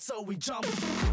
so we jump.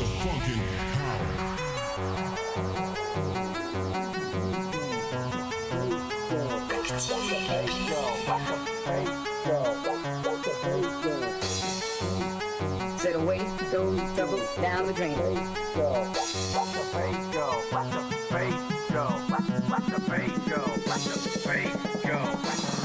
of funkin' go. Set the those go. down the drain. Watch the face go, watch the face go, watch the face go, watch the face go, watch the face go.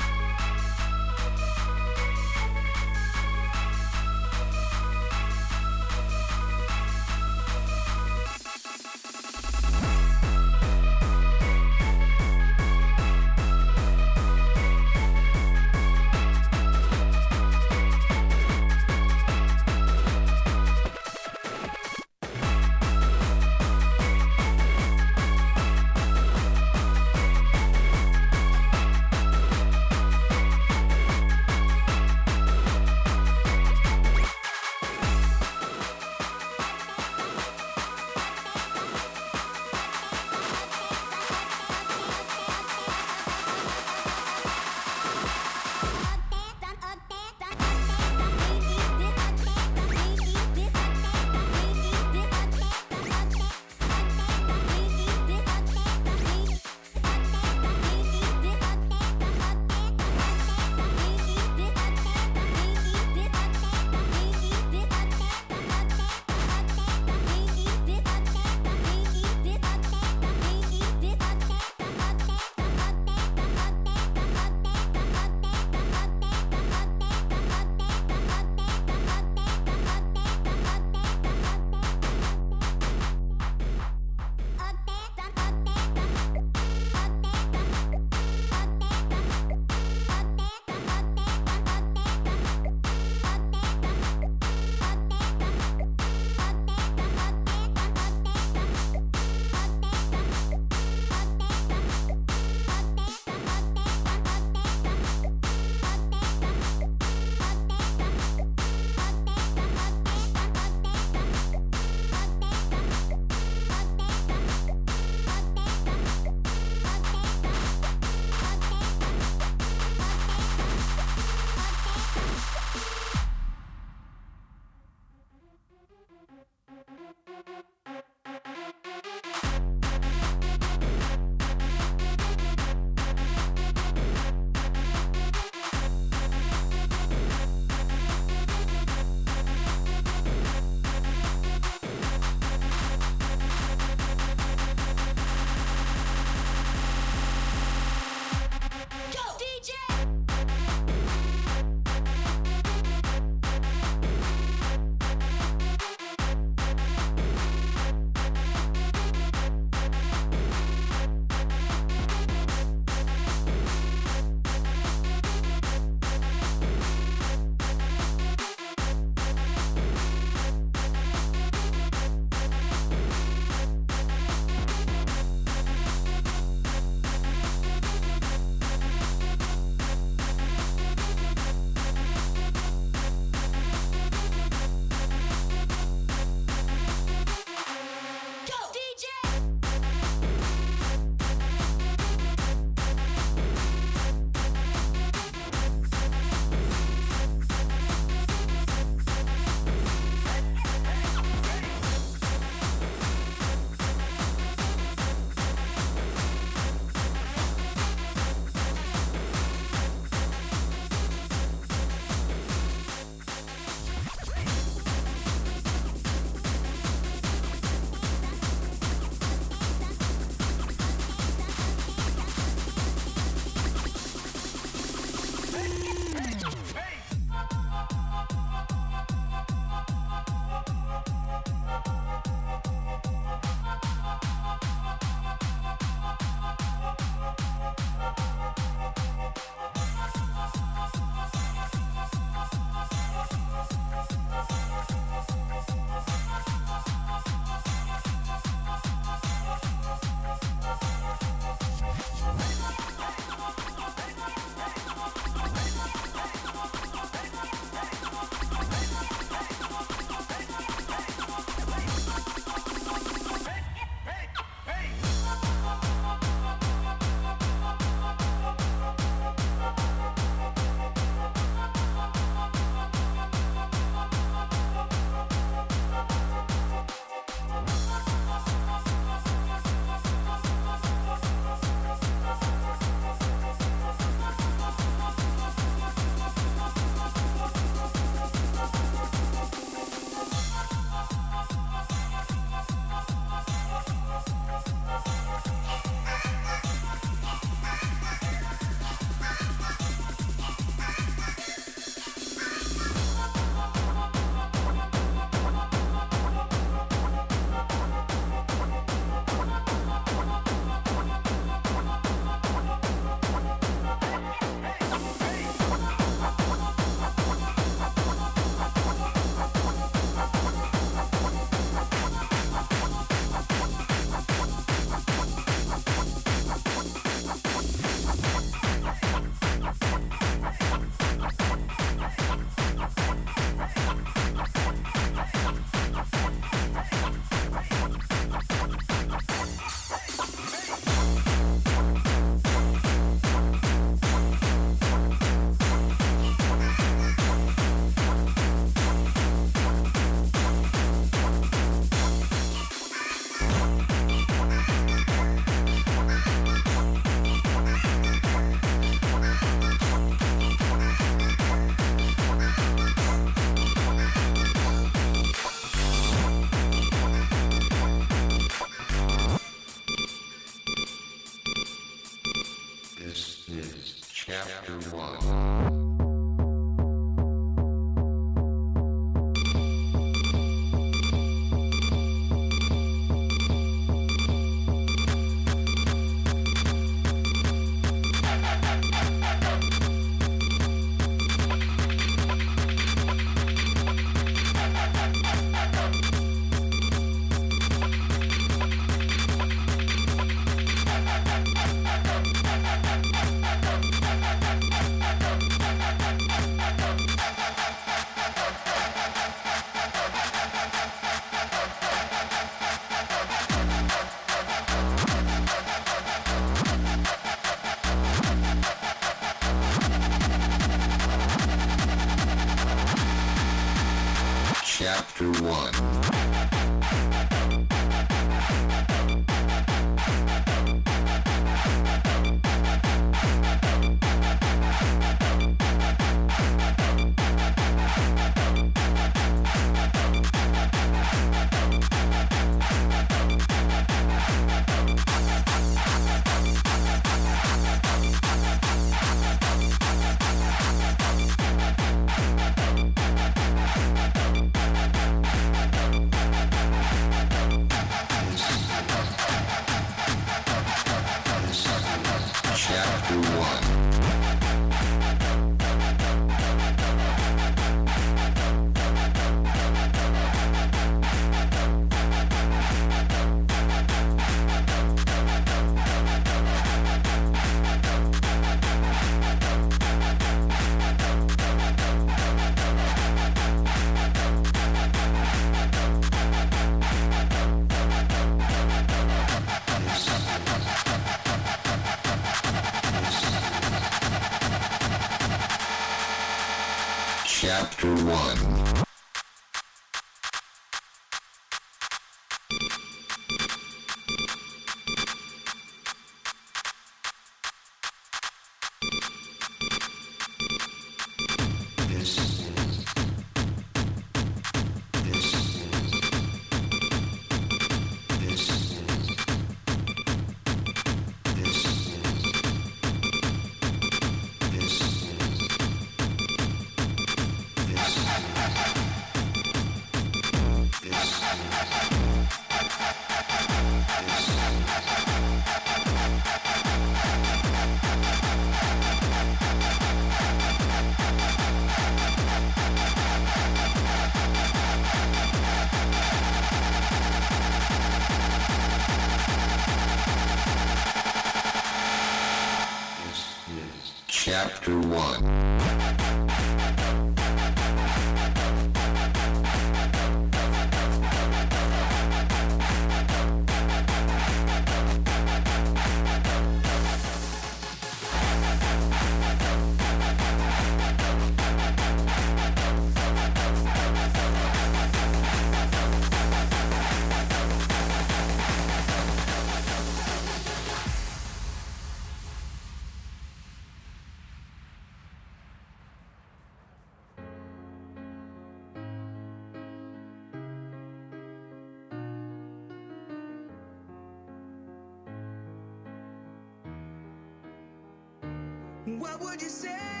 What would you say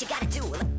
you gotta do.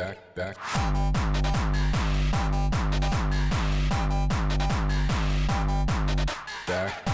Back, back. Back.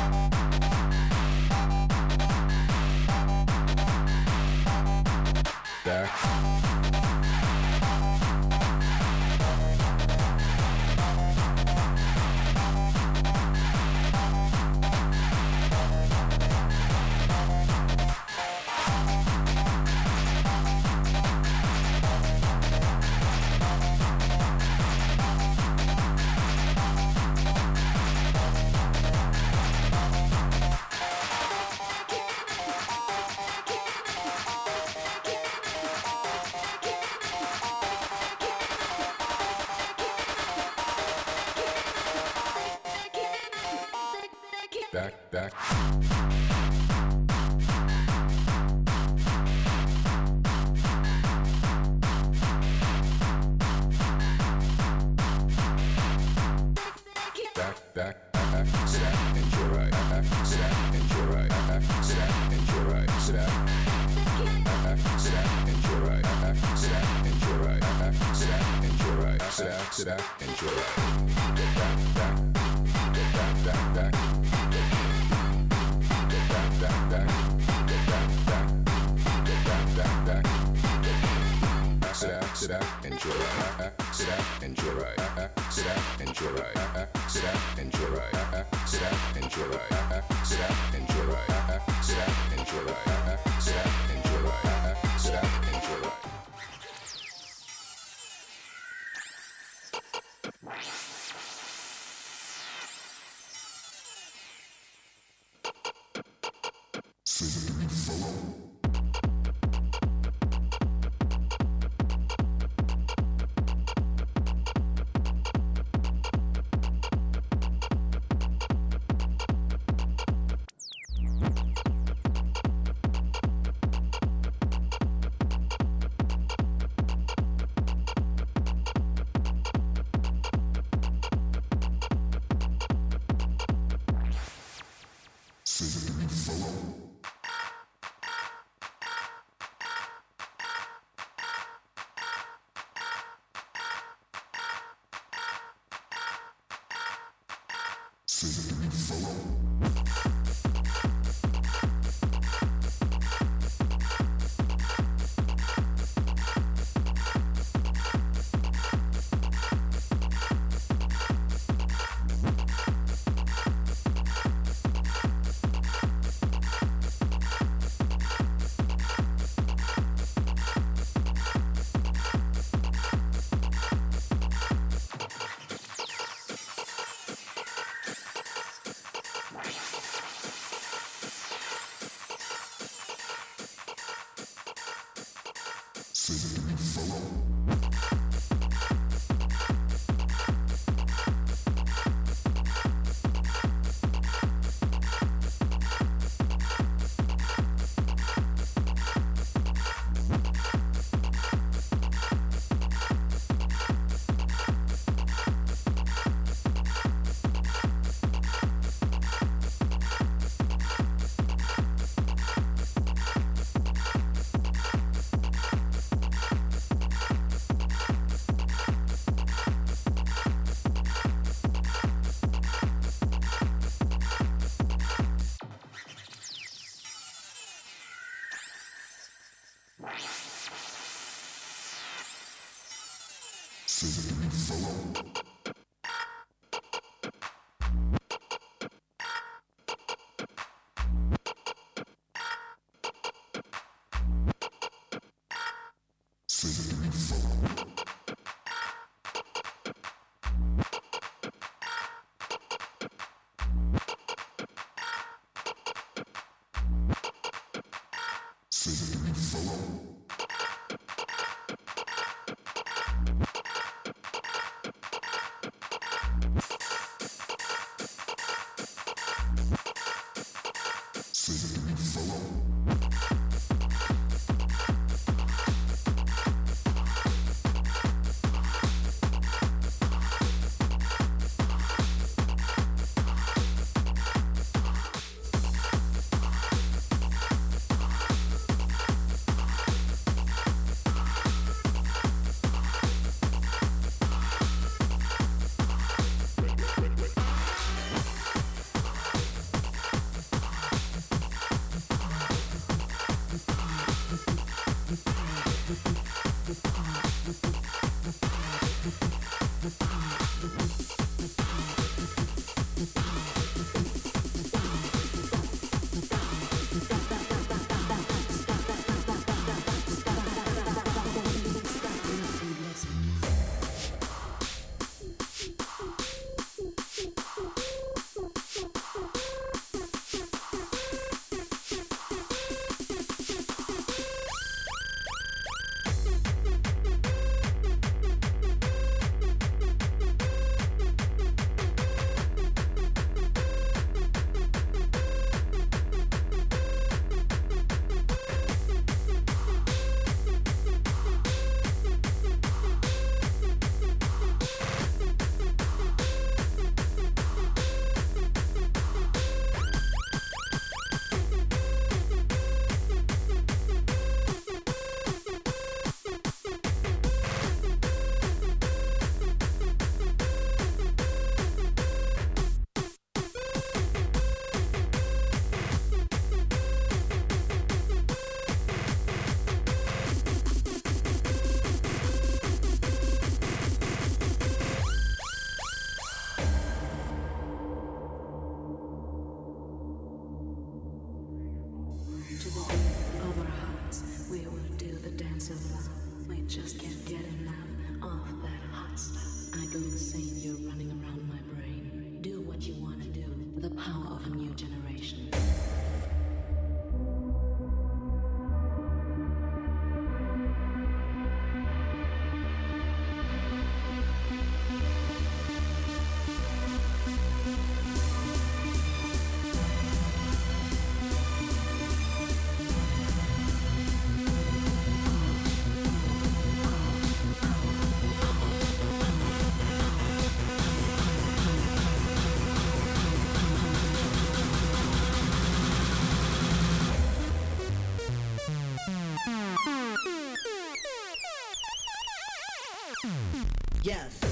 Yes.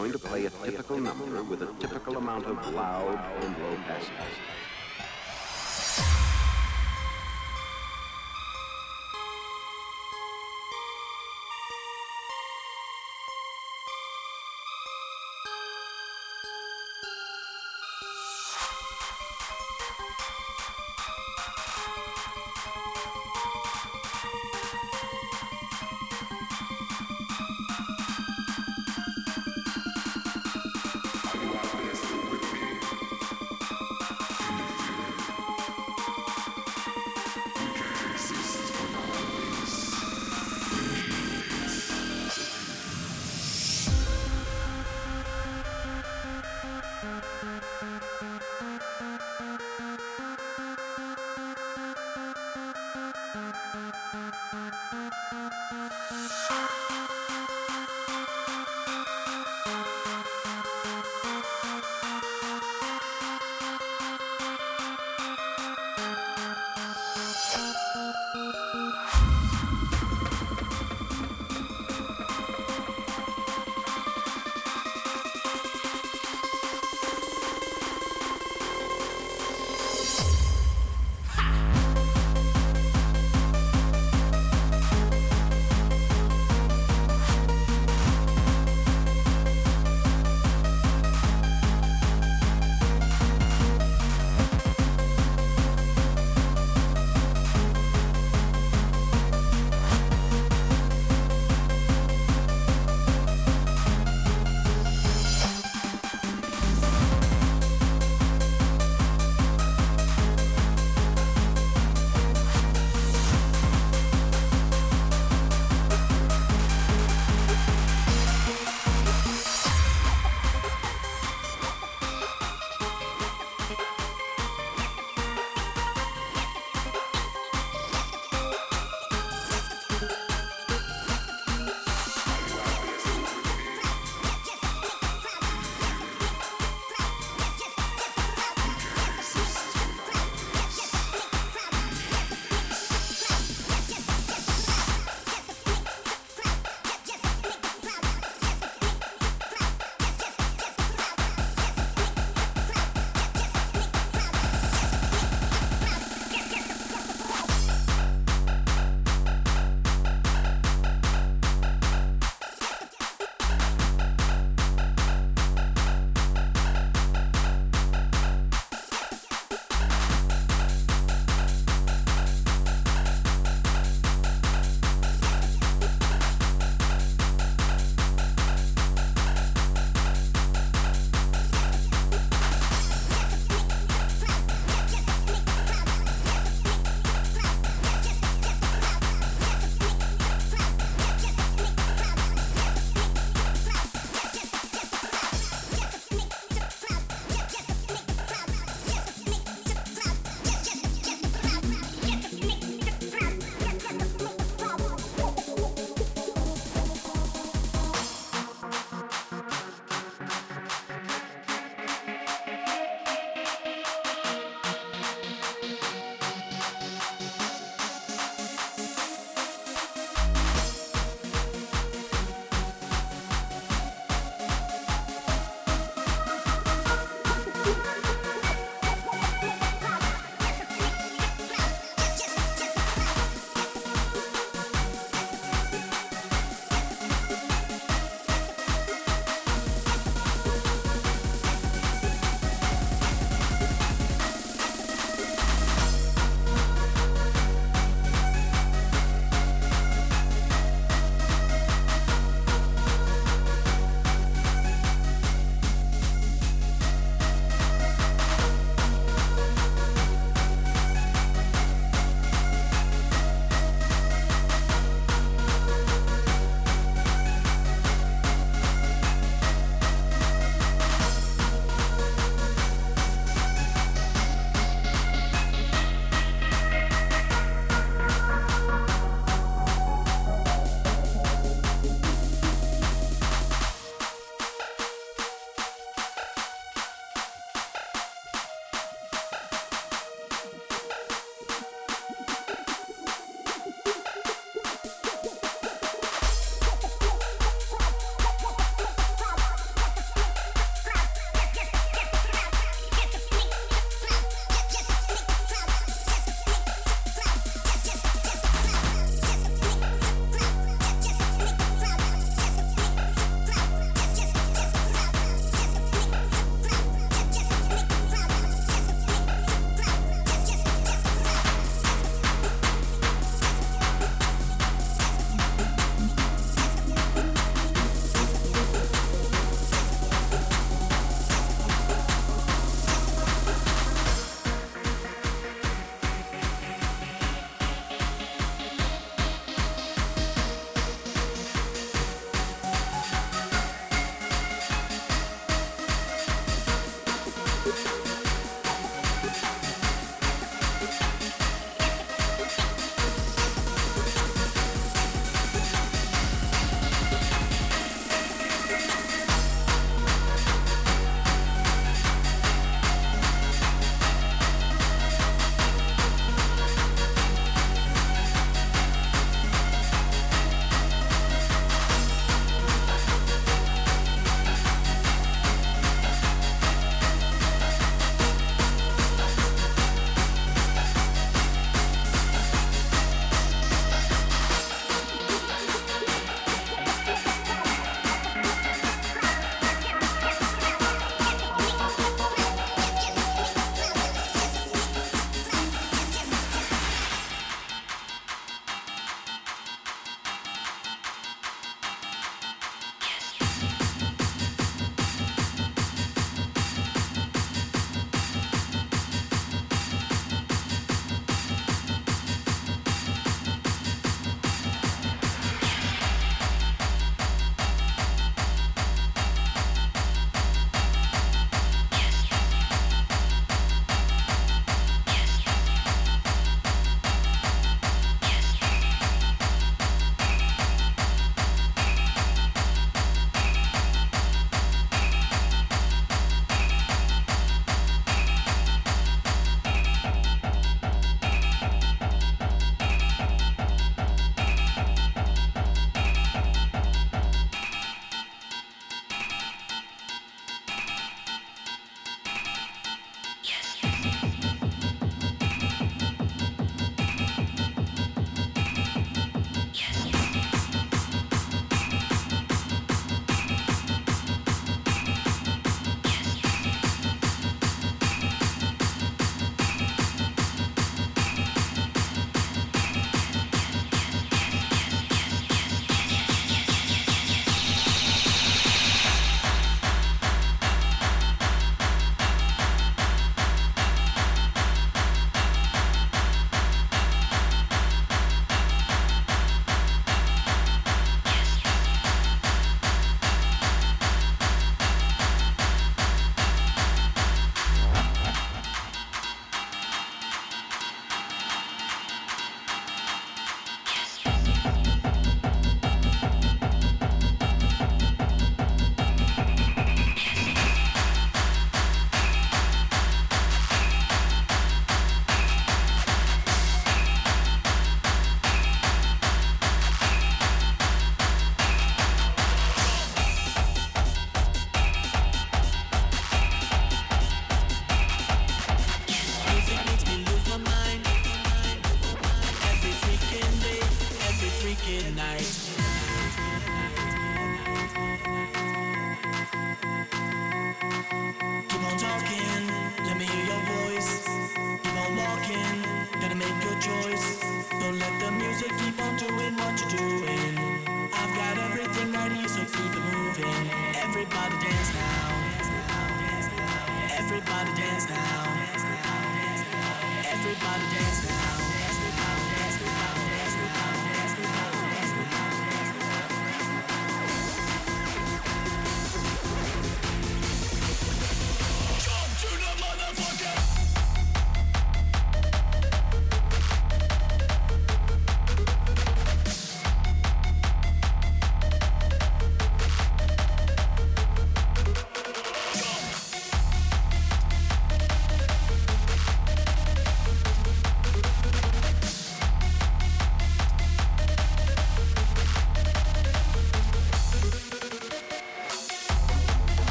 Going to play a typical number with a typical amount of loud and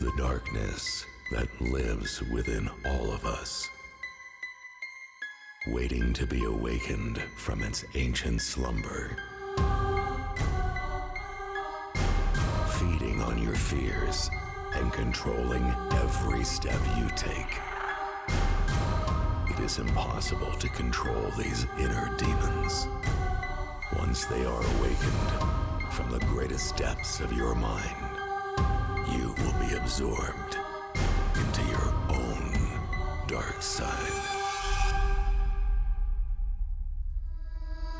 the darkness that lives within all of us, waiting to be awakened from its ancient slumber. Feeding on your fears and controlling every step you take. It is impossible to control these inner demons. Once they are awakened from the greatest depths of your mind, be absorbed into your own dark side.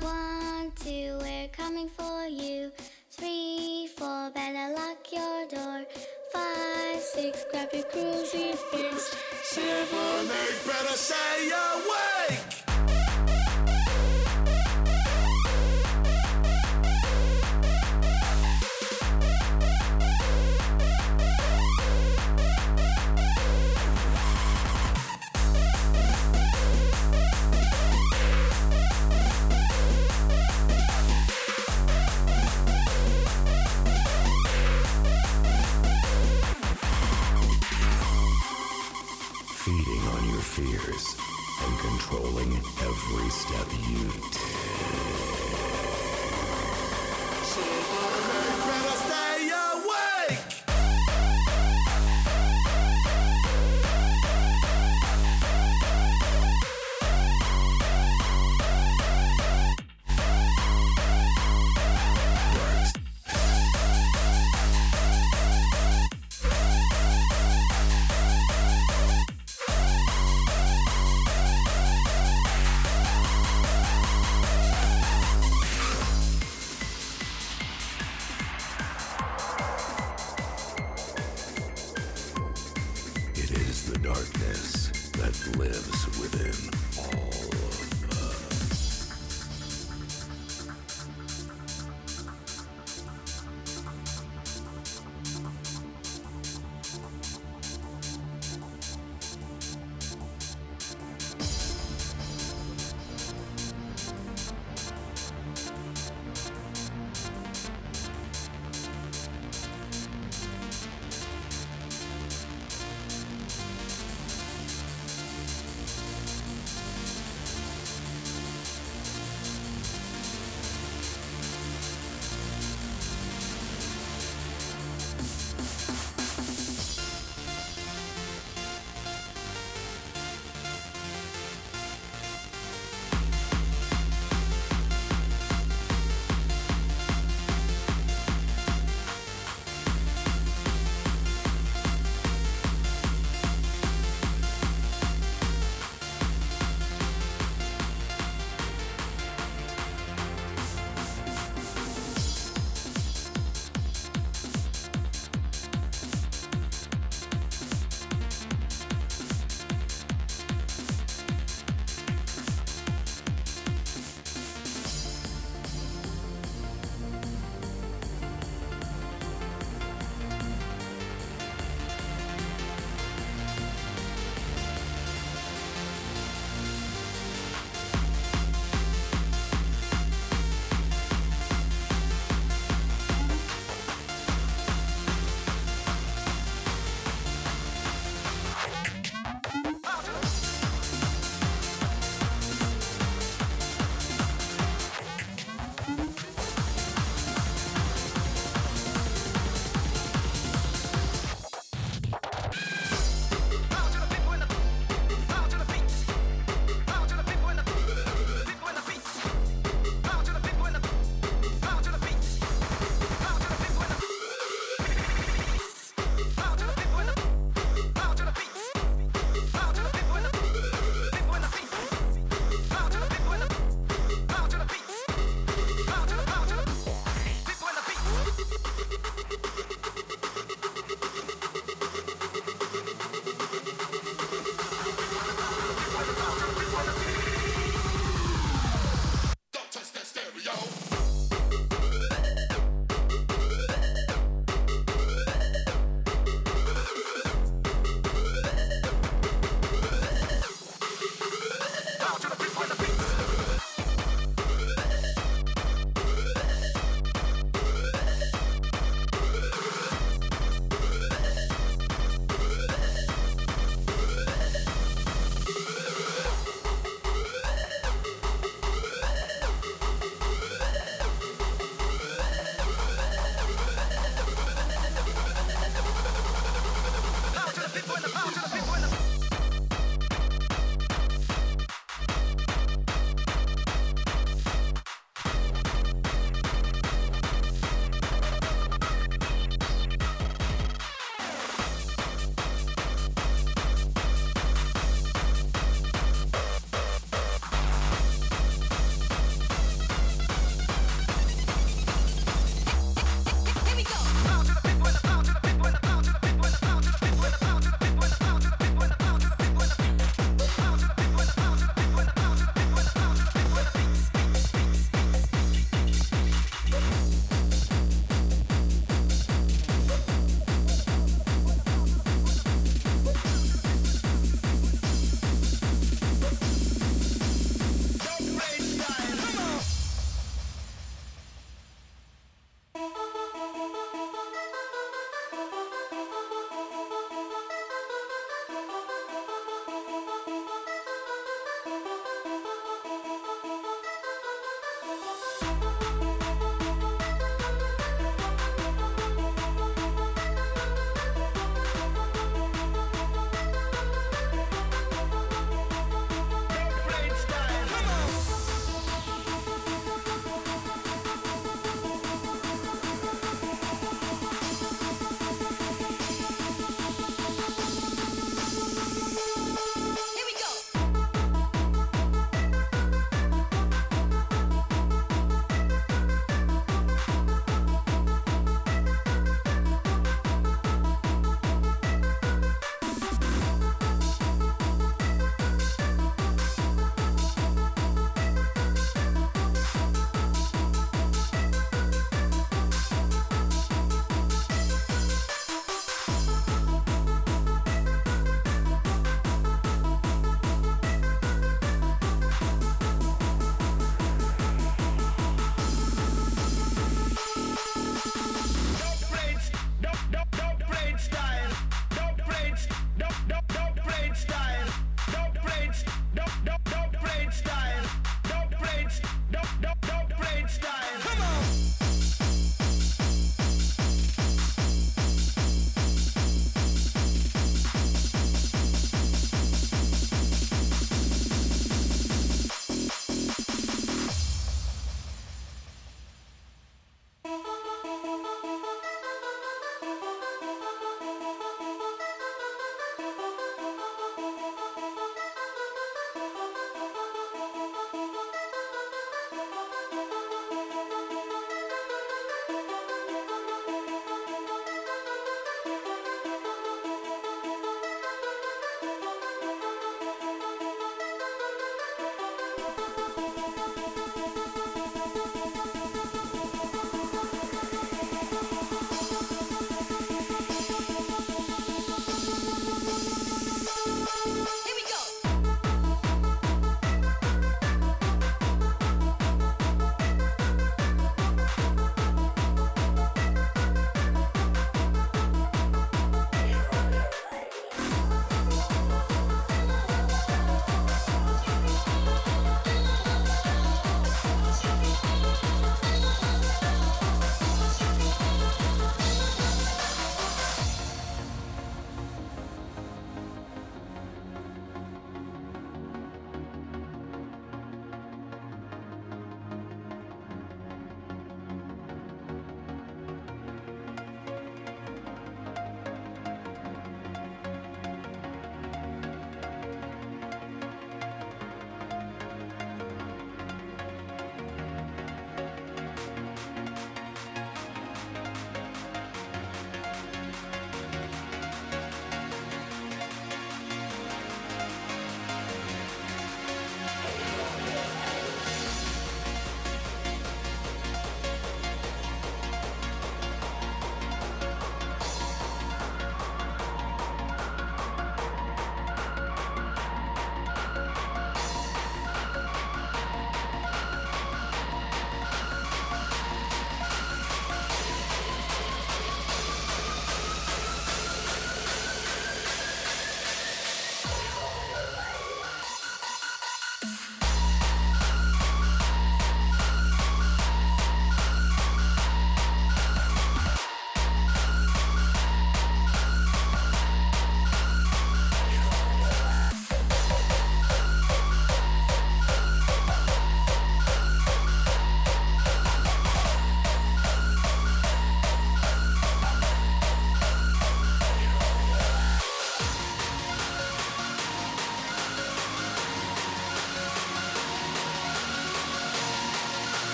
One, two, we're coming for you. Three, four, better lock your door. Five, six, grab your crucifix. Seven, eight, better stay awake. Every step you. Stay